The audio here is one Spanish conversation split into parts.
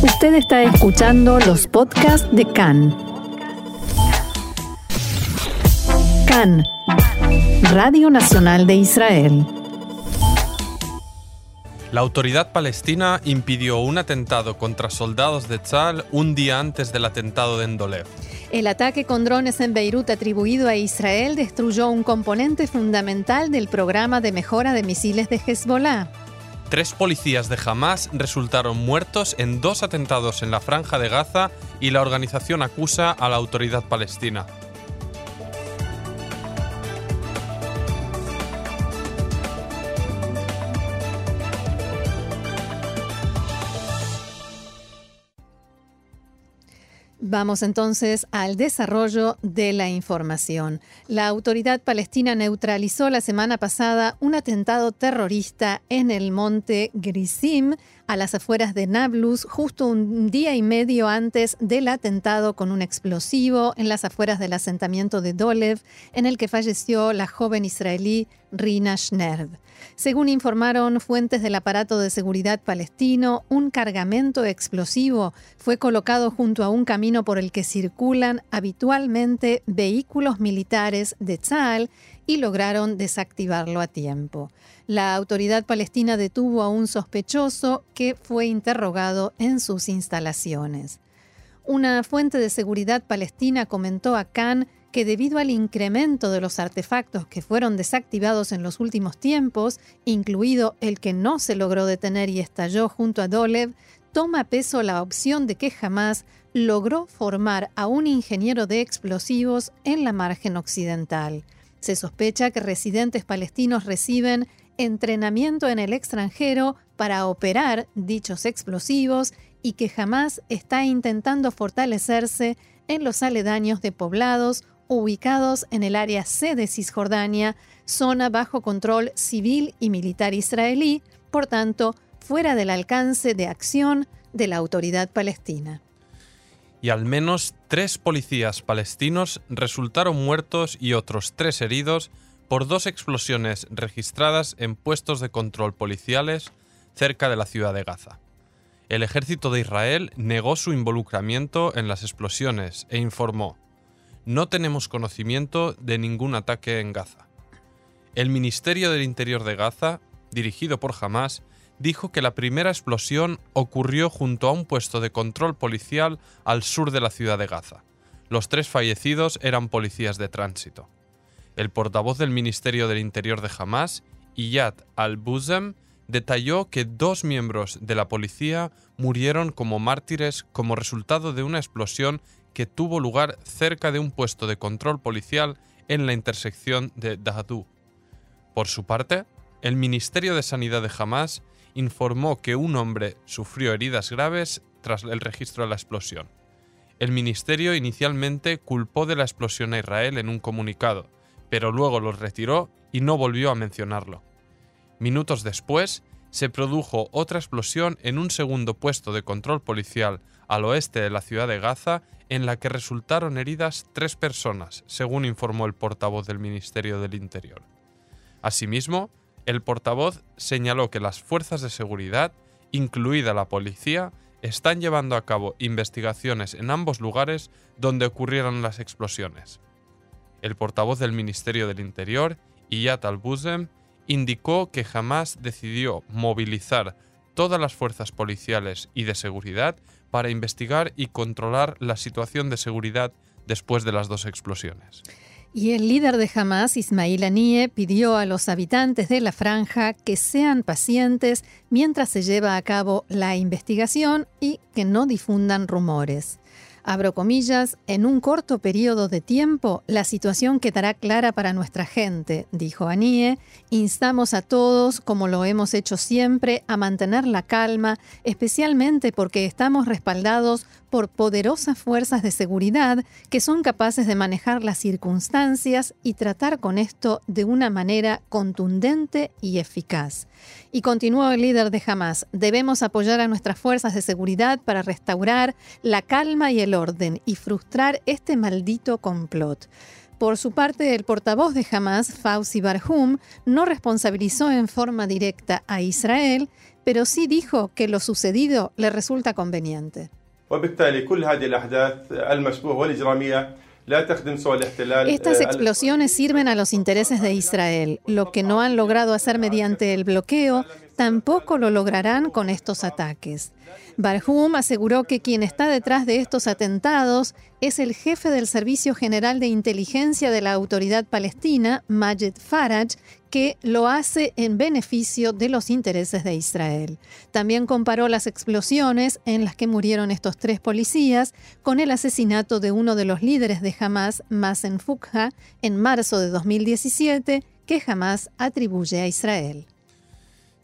Usted está escuchando los podcasts de CAN. CAN, Radio Nacional de Israel. La autoridad palestina impidió un atentado contra soldados de Tzal un día antes del atentado de Endolev. El ataque con drones en Beirut atribuido a Israel destruyó un componente fundamental del programa de mejora de misiles de Hezbollah. Tres policías de Hamas resultaron muertos en dos atentados en la franja de Gaza y la organización acusa a la autoridad palestina. Vamos entonces al desarrollo de la información. La autoridad palestina neutralizó la semana pasada un atentado terrorista en el monte Grisim, a las afueras de Nablus, justo un día y medio antes del atentado con un explosivo en las afueras del asentamiento de Dolev, en el que falleció la joven israelí Rina Schnerb. Según informaron fuentes del aparato de seguridad palestino, un cargamento explosivo fue colocado junto a un camino por el que circulan habitualmente vehículos militares de Tzal y lograron desactivarlo a tiempo. La autoridad palestina detuvo a un sospechoso que fue interrogado en sus instalaciones. Una fuente de seguridad palestina comentó a Khan que debido al incremento de los artefactos que fueron desactivados en los últimos tiempos, incluido el que no se logró detener y estalló junto a Dolev, toma peso la opción de que jamás logró formar a un ingeniero de explosivos en la margen occidental. Se sospecha que residentes palestinos reciben entrenamiento en el extranjero para operar dichos explosivos y que jamás está intentando fortalecerse en los aledaños de poblados ubicados en el área C de Cisjordania, zona bajo control civil y militar israelí, por tanto, fuera del alcance de acción de la autoridad palestina. Y al menos tres policías palestinos resultaron muertos y otros tres heridos por dos explosiones registradas en puestos de control policiales cerca de la ciudad de Gaza. El ejército de Israel negó su involucramiento en las explosiones e informó, no tenemos conocimiento de ningún ataque en Gaza. El Ministerio del Interior de Gaza, dirigido por Hamas, dijo que la primera explosión ocurrió junto a un puesto de control policial al sur de la ciudad de Gaza. Los tres fallecidos eran policías de tránsito el portavoz del Ministerio del Interior de Hamas, Iyad al-Buzem, detalló que dos miembros de la policía murieron como mártires como resultado de una explosión que tuvo lugar cerca de un puesto de control policial en la intersección de Dahadou. Por su parte, el Ministerio de Sanidad de Hamas informó que un hombre sufrió heridas graves tras el registro de la explosión. El ministerio inicialmente culpó de la explosión a Israel en un comunicado, pero luego los retiró y no volvió a mencionarlo. Minutos después, se produjo otra explosión en un segundo puesto de control policial al oeste de la ciudad de Gaza, en la que resultaron heridas tres personas, según informó el portavoz del Ministerio del Interior. Asimismo, el portavoz señaló que las fuerzas de seguridad, incluida la policía, están llevando a cabo investigaciones en ambos lugares donde ocurrieron las explosiones. El portavoz del Ministerio del Interior, Iyad al-Buzem, indicó que jamás decidió movilizar todas las fuerzas policiales y de seguridad para investigar y controlar la situación de seguridad después de las dos explosiones. Y el líder de Hamas, Ismail Anie, pidió a los habitantes de la franja que sean pacientes mientras se lleva a cabo la investigación y que no difundan rumores. Abro comillas, en un corto periodo de tiempo la situación quedará clara para nuestra gente, dijo Anie. Instamos a todos, como lo hemos hecho siempre, a mantener la calma, especialmente porque estamos respaldados por poderosas fuerzas de seguridad que son capaces de manejar las circunstancias y tratar con esto de una manera contundente y eficaz. Y continuó el líder de Hamas, debemos apoyar a nuestras fuerzas de seguridad para restaurar la calma y el orden y frustrar este maldito complot. Por su parte, el portavoz de Hamas, Fauci Barhum, no responsabilizó en forma directa a Israel, pero sí dijo que lo sucedido le resulta conveniente. Estas explosiones sirven a los intereses de Israel. Lo que no han logrado hacer mediante el bloqueo, tampoco lo lograrán con estos ataques. Barhum aseguró que quien está detrás de estos atentados es el jefe del Servicio General de Inteligencia de la Autoridad Palestina, Majed Faraj, que lo hace en beneficio de los intereses de Israel. También comparó las explosiones en las que murieron estos tres policías con el asesinato de uno de los líderes de Hamas, Mazen Fukha, en marzo de 2017, que Hamas atribuye a Israel.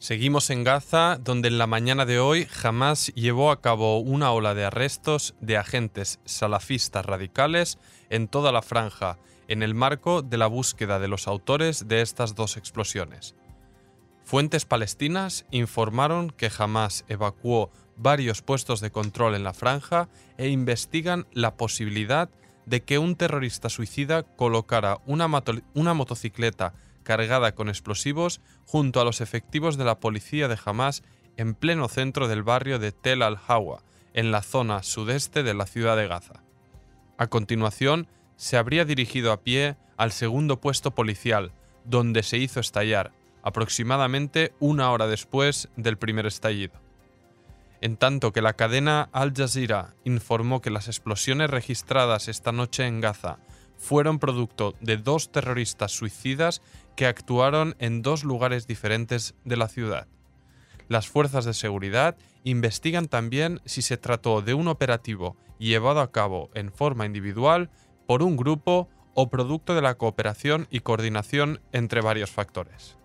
Seguimos en Gaza, donde en la mañana de hoy Hamas llevó a cabo una ola de arrestos de agentes salafistas radicales en toda la franja, en el marco de la búsqueda de los autores de estas dos explosiones. Fuentes palestinas informaron que Hamas evacuó varios puestos de control en la franja e investigan la posibilidad de que un terrorista suicida colocara una, una motocicleta cargada con explosivos junto a los efectivos de la policía de Hamas en pleno centro del barrio de Tel al-Hawa, en la zona sudeste de la ciudad de Gaza. A continuación, se habría dirigido a pie al segundo puesto policial, donde se hizo estallar, aproximadamente una hora después del primer estallido. En tanto que la cadena Al Jazeera informó que las explosiones registradas esta noche en Gaza fueron producto de dos terroristas suicidas que actuaron en dos lugares diferentes de la ciudad. Las fuerzas de seguridad investigan también si se trató de un operativo llevado a cabo en forma individual por un grupo o producto de la cooperación y coordinación entre varios factores.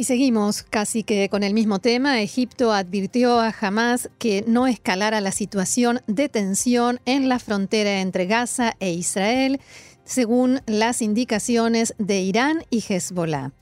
Y seguimos casi que con el mismo tema. Egipto advirtió a Hamas que no escalara la situación de tensión en la frontera entre Gaza e Israel, según las indicaciones de Irán y Hezbollah.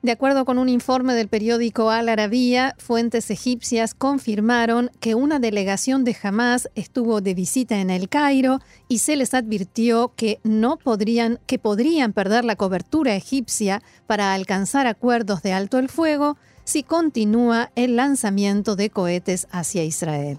De acuerdo con un informe del periódico Al Arabiya, fuentes egipcias confirmaron que una delegación de Hamas estuvo de visita en el Cairo y se les advirtió que no podrían que podrían perder la cobertura egipcia para alcanzar acuerdos de alto el fuego si continúa el lanzamiento de cohetes hacia Israel.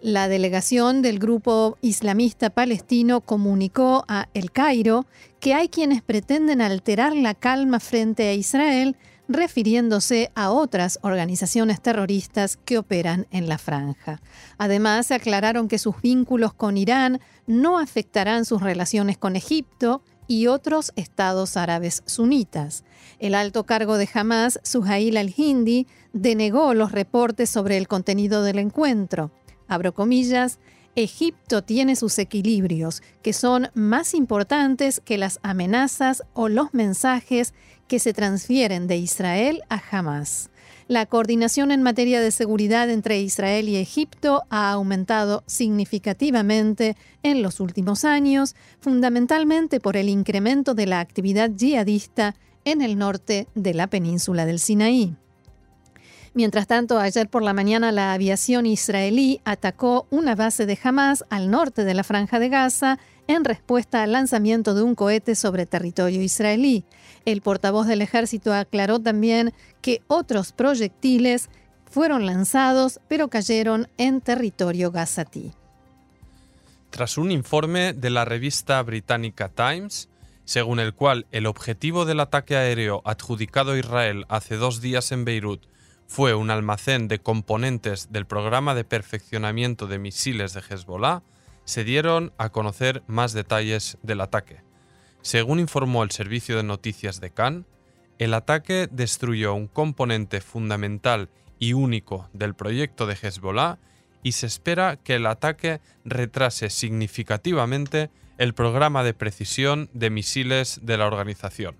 La delegación del grupo islamista palestino comunicó a El Cairo que hay quienes pretenden alterar la calma frente a Israel, refiriéndose a otras organizaciones terroristas que operan en la franja. Además, aclararon que sus vínculos con Irán no afectarán sus relaciones con Egipto y otros estados árabes sunitas. El alto cargo de Hamas, Suhail al-Hindi, denegó los reportes sobre el contenido del encuentro abro comillas, Egipto tiene sus equilibrios, que son más importantes que las amenazas o los mensajes que se transfieren de Israel a Hamas. La coordinación en materia de seguridad entre Israel y Egipto ha aumentado significativamente en los últimos años, fundamentalmente por el incremento de la actividad yihadista en el norte de la península del Sinaí. Mientras tanto, ayer por la mañana la aviación israelí atacó una base de Hamas al norte de la franja de Gaza en respuesta al lanzamiento de un cohete sobre territorio israelí. El portavoz del ejército aclaró también que otros proyectiles fueron lanzados pero cayeron en territorio gazatí. Tras un informe de la revista británica Times, según el cual el objetivo del ataque aéreo adjudicado a Israel hace dos días en Beirut fue un almacén de componentes del programa de perfeccionamiento de misiles de Hezbollah, se dieron a conocer más detalles del ataque. Según informó el servicio de noticias de Cannes, el ataque destruyó un componente fundamental y único del proyecto de Hezbollah y se espera que el ataque retrase significativamente el programa de precisión de misiles de la organización.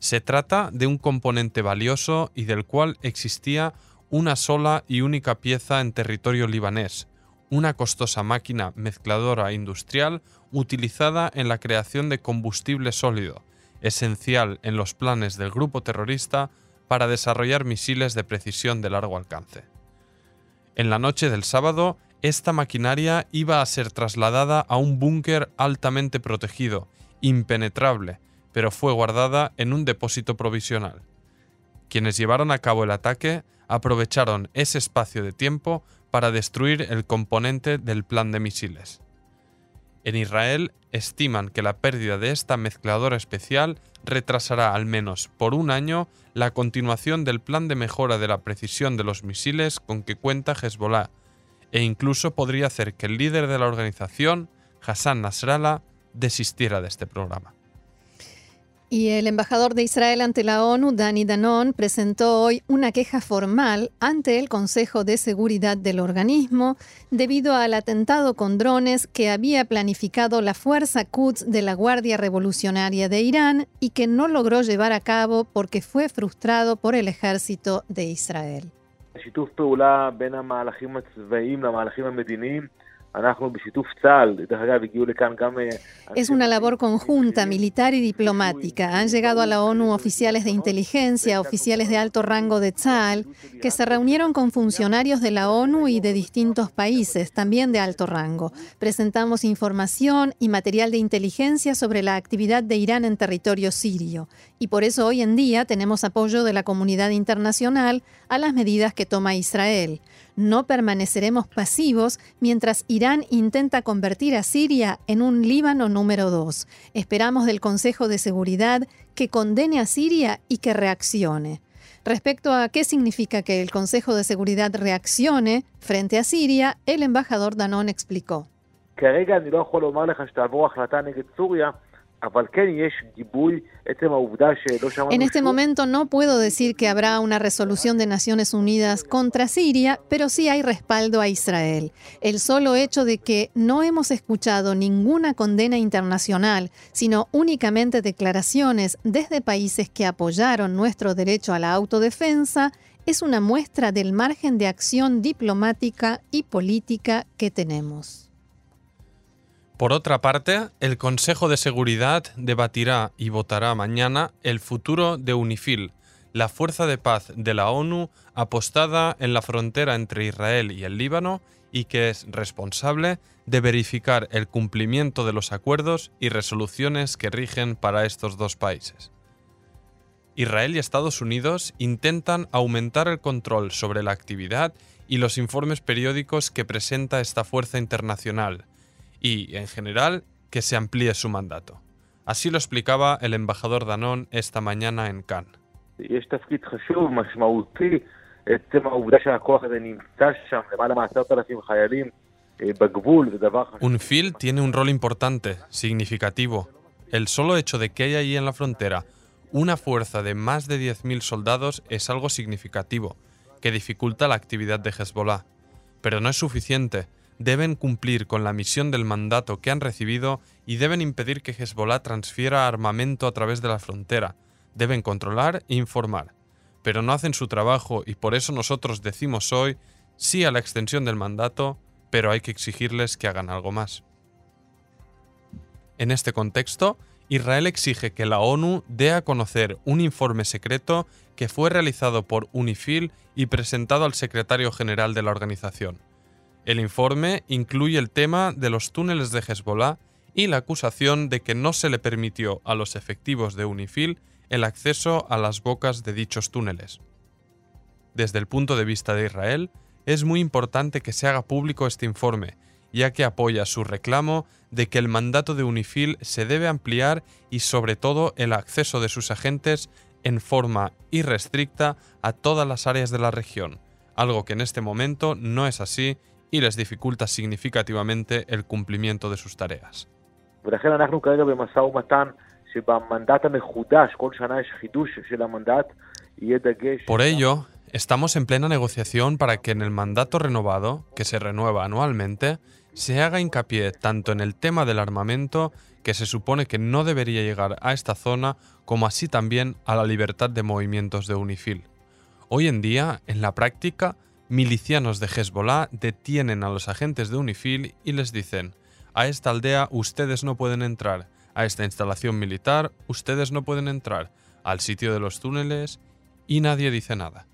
Se trata de un componente valioso y del cual existía una sola y única pieza en territorio libanés, una costosa máquina mezcladora industrial utilizada en la creación de combustible sólido, esencial en los planes del grupo terrorista para desarrollar misiles de precisión de largo alcance. En la noche del sábado, esta maquinaria iba a ser trasladada a un búnker altamente protegido, impenetrable, pero fue guardada en un depósito provisional. Quienes llevaron a cabo el ataque aprovecharon ese espacio de tiempo para destruir el componente del plan de misiles. En Israel estiman que la pérdida de esta mezcladora especial retrasará al menos por un año la continuación del plan de mejora de la precisión de los misiles con que cuenta Hezbollah, e incluso podría hacer que el líder de la organización, Hassan Nasrallah, desistiera de este programa. Y el embajador de Israel ante la ONU, Dani Danon, presentó hoy una queja formal ante el Consejo de Seguridad del organismo debido al atentado con drones que había planificado la Fuerza Quds de la Guardia Revolucionaria de Irán y que no logró llevar a cabo porque fue frustrado por el ejército de Israel. Es una labor conjunta, militar y diplomática. Han llegado a la ONU oficiales de inteligencia, oficiales de alto rango de Tzal, que se reunieron con funcionarios de la ONU y de distintos países, también de alto rango. Presentamos información y material de inteligencia sobre la actividad de Irán en territorio sirio. Y por eso hoy en día tenemos apoyo de la comunidad internacional a las medidas que toma Israel. No permaneceremos pasivos mientras Irán intenta convertir a Siria en un Líbano número dos. Esperamos del Consejo de Seguridad que condene a Siria y que reaccione. Respecto a qué significa que el Consejo de Seguridad reaccione frente a Siria, el embajador Danón explicó. En este momento no puedo decir que habrá una resolución de Naciones Unidas contra Siria, pero sí hay respaldo a Israel. El solo hecho de que no hemos escuchado ninguna condena internacional, sino únicamente declaraciones desde países que apoyaron nuestro derecho a la autodefensa, es una muestra del margen de acción diplomática y política que tenemos. Por otra parte, el Consejo de Seguridad debatirá y votará mañana el futuro de UNIFIL, la fuerza de paz de la ONU apostada en la frontera entre Israel y el Líbano y que es responsable de verificar el cumplimiento de los acuerdos y resoluciones que rigen para estos dos países. Israel y Estados Unidos intentan aumentar el control sobre la actividad y los informes periódicos que presenta esta fuerza internacional, y, en general, que se amplíe su mandato. Así lo explicaba el embajador Danón esta mañana en Cannes. Un FIL tiene un rol importante, significativo. El solo hecho de que haya allí en la frontera una fuerza de más de 10.000 soldados es algo significativo, que dificulta la actividad de Hezbollah. Pero no es suficiente deben cumplir con la misión del mandato que han recibido y deben impedir que Hezbollah transfiera armamento a través de la frontera. Deben controlar e informar. Pero no hacen su trabajo y por eso nosotros decimos hoy sí a la extensión del mandato, pero hay que exigirles que hagan algo más. En este contexto, Israel exige que la ONU dé a conocer un informe secreto que fue realizado por UNIFIL y presentado al secretario general de la organización. El informe incluye el tema de los túneles de Hezbollah y la acusación de que no se le permitió a los efectivos de UNIFIL el acceso a las bocas de dichos túneles. Desde el punto de vista de Israel, es muy importante que se haga público este informe, ya que apoya su reclamo de que el mandato de UNIFIL se debe ampliar y sobre todo el acceso de sus agentes en forma irrestricta a todas las áreas de la región, algo que en este momento no es así y les dificulta significativamente el cumplimiento de sus tareas. Por ello, estamos en plena negociación para que en el mandato renovado, que se renueva anualmente, se haga hincapié tanto en el tema del armamento, que se supone que no debería llegar a esta zona, como así también a la libertad de movimientos de UNIFIL. Hoy en día, en la práctica, milicianos de Hezbollah detienen a los agentes de UNIFIL y les dicen, a esta aldea ustedes no pueden entrar, a esta instalación militar ustedes no pueden entrar, al sitio de los túneles y nadie dice nada.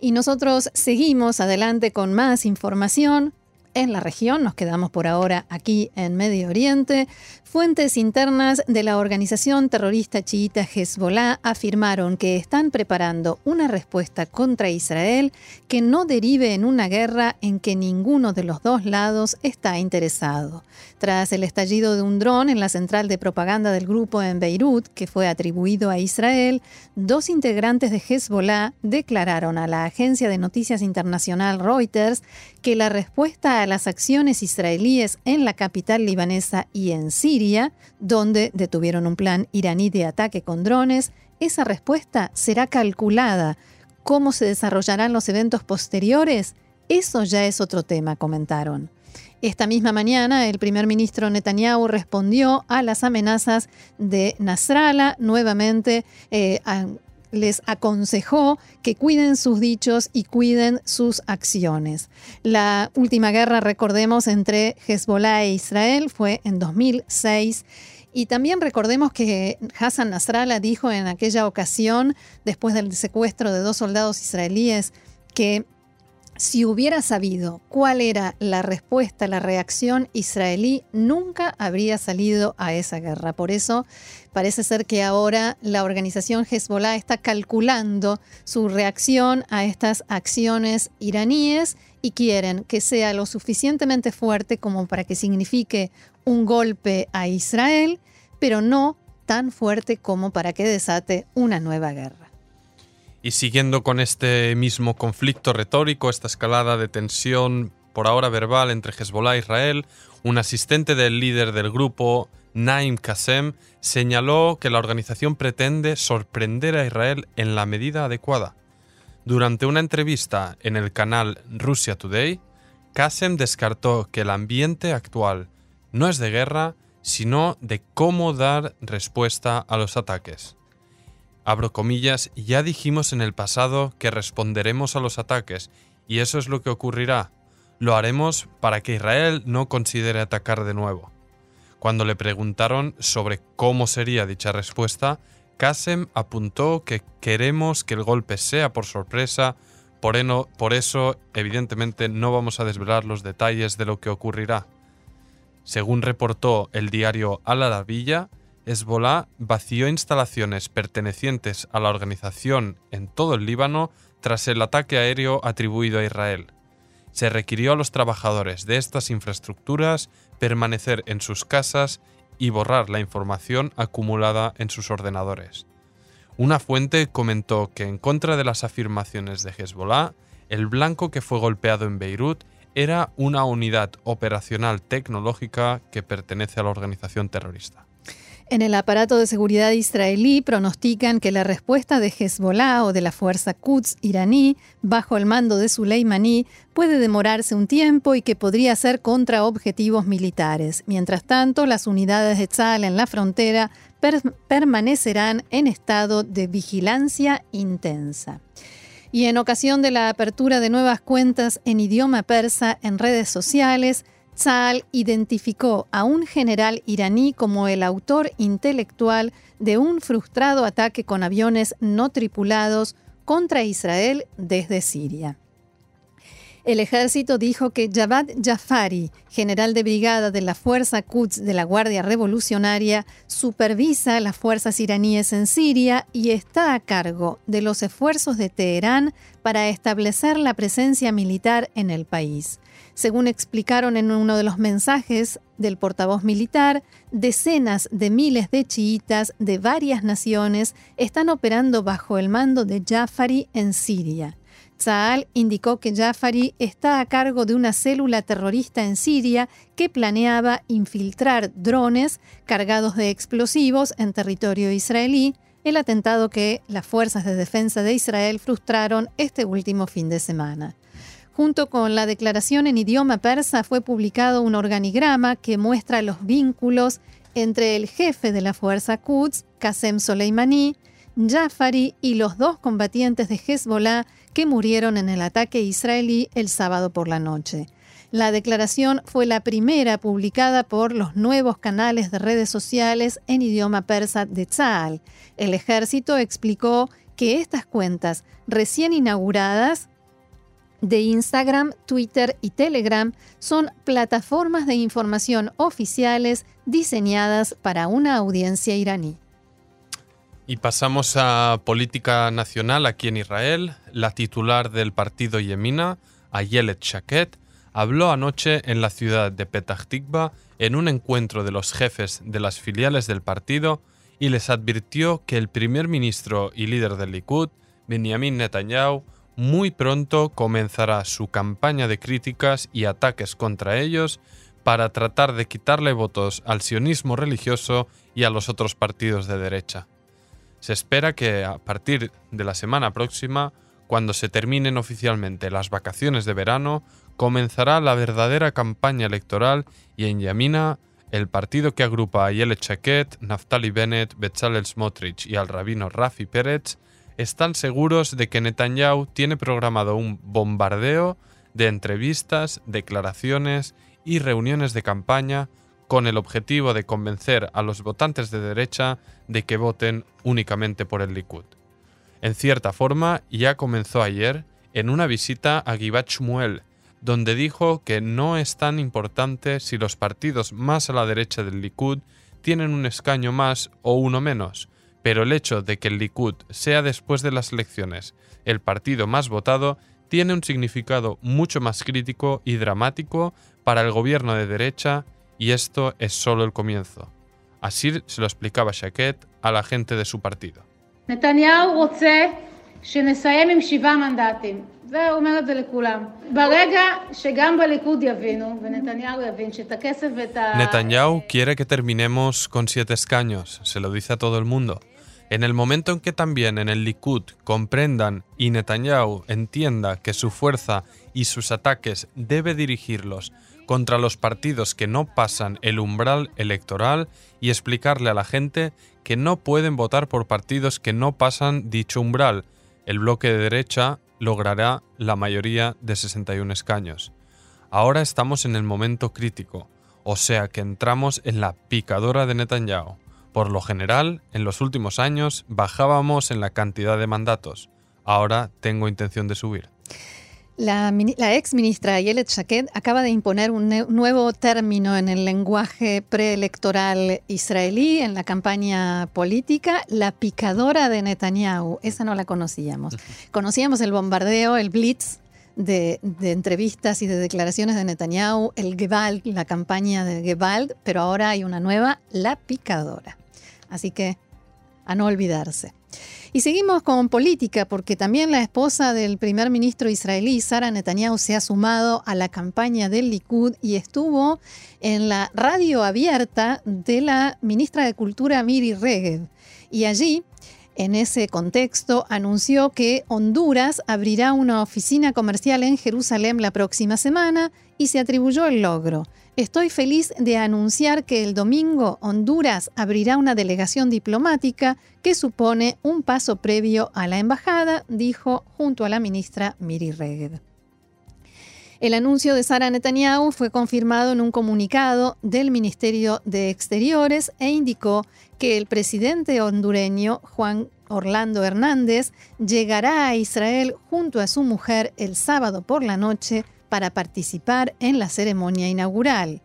Y nosotros seguimos adelante con más información en la región. Nos quedamos por ahora aquí en Medio Oriente. Fuentes internas de la organización terrorista chiita Hezbollah afirmaron que están preparando una respuesta contra Israel que no derive en una guerra en que ninguno de los dos lados está interesado. Tras el estallido de un dron en la central de propaganda del grupo en Beirut, que fue atribuido a Israel, dos integrantes de Hezbollah declararon a la agencia de noticias internacional Reuters que la respuesta a las acciones israelíes en la capital libanesa y en Siria, donde detuvieron un plan iraní de ataque con drones, esa respuesta será calculada. ¿Cómo se desarrollarán los eventos posteriores? Eso ya es otro tema, comentaron. Esta misma mañana, el primer ministro Netanyahu respondió a las amenazas de Nasrallah nuevamente. Eh, les aconsejó que cuiden sus dichos y cuiden sus acciones. La última guerra, recordemos, entre Hezbollah e Israel fue en 2006. Y también recordemos que Hassan Nasrallah dijo en aquella ocasión, después del secuestro de dos soldados israelíes, que si hubiera sabido cuál era la respuesta, la reacción israelí, nunca habría salido a esa guerra. Por eso parece ser que ahora la organización Hezbollah está calculando su reacción a estas acciones iraníes y quieren que sea lo suficientemente fuerte como para que signifique un golpe a Israel, pero no tan fuerte como para que desate una nueva guerra. Y siguiendo con este mismo conflicto retórico, esta escalada de tensión por ahora verbal entre Hezbollah e Israel, un asistente del líder del grupo, Naim Qasem, señaló que la organización pretende sorprender a Israel en la medida adecuada. Durante una entrevista en el canal Russia Today, Qasem descartó que el ambiente actual no es de guerra, sino de cómo dar respuesta a los ataques. Abro comillas, ya dijimos en el pasado que responderemos a los ataques, y eso es lo que ocurrirá. Lo haremos para que Israel no considere atacar de nuevo. Cuando le preguntaron sobre cómo sería dicha respuesta, Qasem apuntó que queremos que el golpe sea por sorpresa, por, eso evidentemente no vamos a desvelar los detalles de lo que ocurrirá. Según reportó el diario Al Arabiya, Hezbollah vació instalaciones pertenecientes a la organización en todo el Líbano tras el ataque aéreo atribuido a Israel. Se requirió a los trabajadores de estas infraestructuras permanecer en sus casas y borrar la información acumulada en sus ordenadores. Una fuente comentó que en contra de las afirmaciones de Hezbollah, el blanco que fue golpeado en Beirut era una unidad operacional tecnológica que pertenece a la organización terrorista. En el aparato de seguridad israelí pronostican que la respuesta de Hezbollah o de la fuerza Quds iraní, bajo el mando de Soleimani, puede demorarse un tiempo y que podría ser contra objetivos militares. Mientras tanto, las unidades de Tzal en la frontera permanecerán en estado de vigilancia intensa. Y en ocasión de la apertura de nuevas cuentas en idioma persa en redes sociales, Tzal identificó a un general iraní como el autor intelectual de un frustrado ataque con aviones no tripulados contra Israel desde Siria. El ejército dijo que Javad Jafari, general de brigada de la Fuerza Quds de la Guardia Revolucionaria, supervisa las fuerzas iraníes en Siria y está a cargo de los esfuerzos de Teherán para establecer la presencia militar en el país. Según explicaron en uno de los mensajes del portavoz militar, decenas de miles de chiitas de varias naciones están operando bajo el mando de Jafari en Siria. Saal indicó que Jafari está a cargo de una célula terrorista en Siria que planeaba infiltrar drones cargados de explosivos en territorio israelí, el atentado que las fuerzas de defensa de Israel frustraron este último fin de semana. Junto con la declaración en idioma persa fue publicado un organigrama que muestra los vínculos entre el jefe de la fuerza Quds, Qasem Soleimani, Jafari y los dos combatientes de Hezbollah que murieron en el ataque israelí el sábado por la noche. La declaración fue la primera publicada por los nuevos canales de redes sociales en idioma persa de Tzal. El ejército explicó que estas cuentas recién inauguradas de Instagram, Twitter y Telegram son plataformas de información oficiales diseñadas para una audiencia iraní. Y pasamos a política nacional aquí en Israel. La titular del partido Yemina, Ayelet Shaket, habló anoche en la ciudad de Petah Tikva en un encuentro de los jefes de las filiales del partido y les advirtió que el primer ministro y líder del Likud, Benjamin Netanyahu, muy pronto comenzará su campaña de críticas y ataques contra ellos para tratar de quitarle votos al sionismo religioso y a los otros partidos de derecha. Se espera que a partir de la semana próxima, cuando se terminen oficialmente las vacaciones de verano, comenzará la verdadera campaña electoral y en Yamina, el partido que agrupa a Yelet Chaket, Naftali Bennett, Bezalel Smotrich y al rabino Rafi Pérez, están seguros de que Netanyahu tiene programado un bombardeo de entrevistas, declaraciones y reuniones de campaña con el objetivo de convencer a los votantes de derecha de que voten únicamente por el Likud. En cierta forma, ya comenzó ayer en una visita a Givat Shmuel, donde dijo que no es tan importante si los partidos más a la derecha del Likud tienen un escaño más o uno menos, pero el hecho de que el Likud sea después de las elecciones el partido más votado tiene un significado mucho más crítico y dramático para el gobierno de derecha y esto es solo el comienzo. Así se lo explicaba Shaket a la gente de su partido. Netanyahu quiere que terminemos con siete escaños, se lo dice a todo el mundo. En el momento en que también en el Likud comprendan y Netanyahu entienda que su fuerza y sus ataques debe dirigirlos contra los partidos que no pasan el umbral electoral y explicarle a la gente que no pueden votar por partidos que no pasan dicho umbral, el bloque de derecha logrará la mayoría de 61 escaños. Ahora estamos en el momento crítico, o sea que entramos en la picadora de Netanyahu. Por lo general, en los últimos años bajábamos en la cantidad de mandatos. Ahora tengo intención de subir. La, ex ministra Ayelet Shaked acaba de imponer un nuevo término en el lenguaje preelectoral israelí en la campaña política, la picadora de Netanyahu. Esa no la conocíamos. Conocíamos el bombardeo, el blitz de, de, entrevistas y de declaraciones de Netanyahu, el Gewalt, la campaña de Gewalt, pero ahora hay una nueva, la picadora. Así que a no olvidarse. Y seguimos con política, porque también la esposa del primer ministro israelí, Sara Netanyahu, se ha sumado a la campaña del Likud y estuvo en la radio abierta de la ministra de Cultura Miri Regev. Y allí, en ese contexto, anunció que Honduras abrirá una oficina comercial en Jerusalén la próxima semana y se atribuyó el logro. Estoy feliz de anunciar que el domingo Honduras abrirá una delegación diplomática que supone un paso previo a la embajada, dijo junto a la ministra Miri Regev. El anuncio de Sara Netanyahu fue confirmado en un comunicado del Ministerio de Exteriores e indicó que el presidente hondureño Juan Orlando Hernández llegará a Israel junto a su mujer el sábado por la noche para participar en la ceremonia inaugural.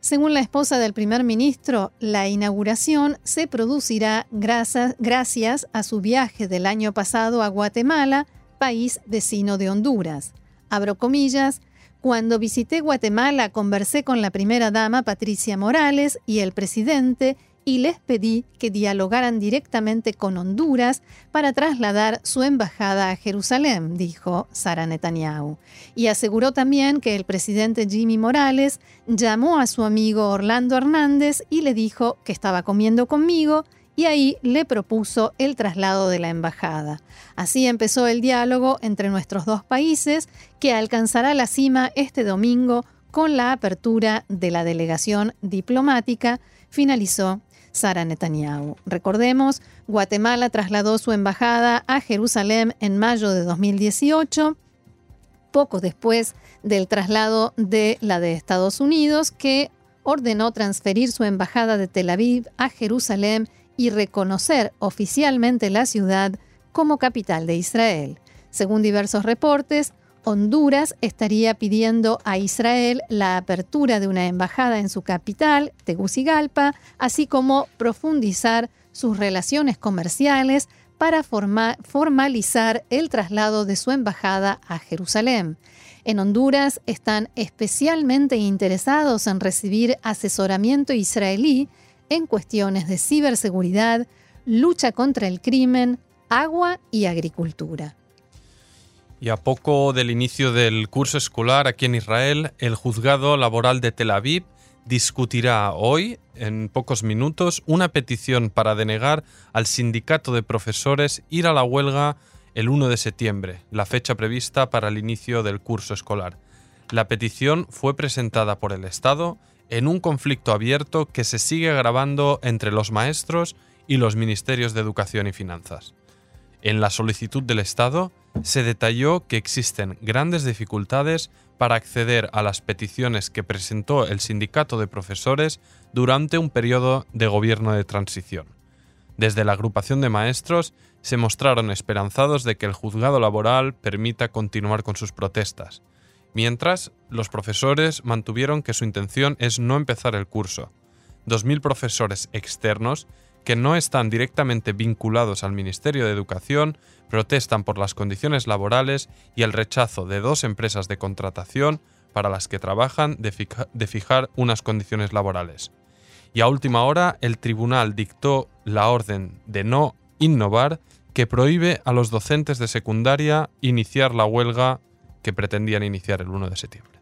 Según la esposa del primer ministro, la inauguración se producirá gracias a su viaje del año pasado a Guatemala, país vecino de Honduras. Abro comillas, cuando visité Guatemala conversé con la primera dama Patricia Morales y el presidente y les pedí que dialogaran directamente con Honduras para trasladar su embajada a Jerusalén, dijo Sara Netanyahu. Y aseguró también que el presidente Jimmy Morales llamó a su amigo Orlando Hernández y le dijo que estaba comiendo conmigo y ahí le propuso el traslado de la embajada. Así empezó el diálogo entre nuestros dos países que alcanzará la cima este domingo con la apertura de la delegación diplomática, finalizó Sara Netanyahu. Recordemos, Guatemala trasladó su embajada a Jerusalén en mayo de 2018, poco después del traslado de la de Estados Unidos, que ordenó transferir su embajada de Tel Aviv a Jerusalén y reconocer oficialmente la ciudad como capital de Israel. Según diversos reportes, Honduras estaría pidiendo a Israel la apertura de una embajada en su capital, Tegucigalpa, así como profundizar sus relaciones comerciales para formalizar el traslado de su embajada a Jerusalén. En Honduras están especialmente interesados en recibir asesoramiento israelí en cuestiones de ciberseguridad, lucha contra el crimen, agua y agricultura. Y a poco del inicio del curso escolar aquí en Israel, el juzgado laboral de Tel Aviv discutirá hoy, en pocos minutos, una petición para denegar al sindicato de profesores ir a la huelga el 1 de septiembre, la fecha prevista para el inicio del curso escolar. La petición fue presentada por el Estado en un conflicto abierto que se sigue agravando entre los maestros y los ministerios de Educación y Finanzas. En la solicitud del Estado se detalló que existen grandes dificultades para acceder a las peticiones que presentó el sindicato de profesores durante un periodo de gobierno de transición. Desde la agrupación de maestros se mostraron esperanzados de que el juzgado laboral permita continuar con sus protestas, mientras los profesores mantuvieron que su intención es no empezar el curso. 2.000 profesores externos que no están directamente vinculados al Ministerio de Educación protestan por las condiciones laborales y el rechazo de dos empresas de contratación para las que trabajan de, fijar unas condiciones laborales. Y a última hora, el tribunal dictó la orden de no innovar que prohíbe a los docentes de secundaria iniciar la huelga que pretendían iniciar el 1 de septiembre.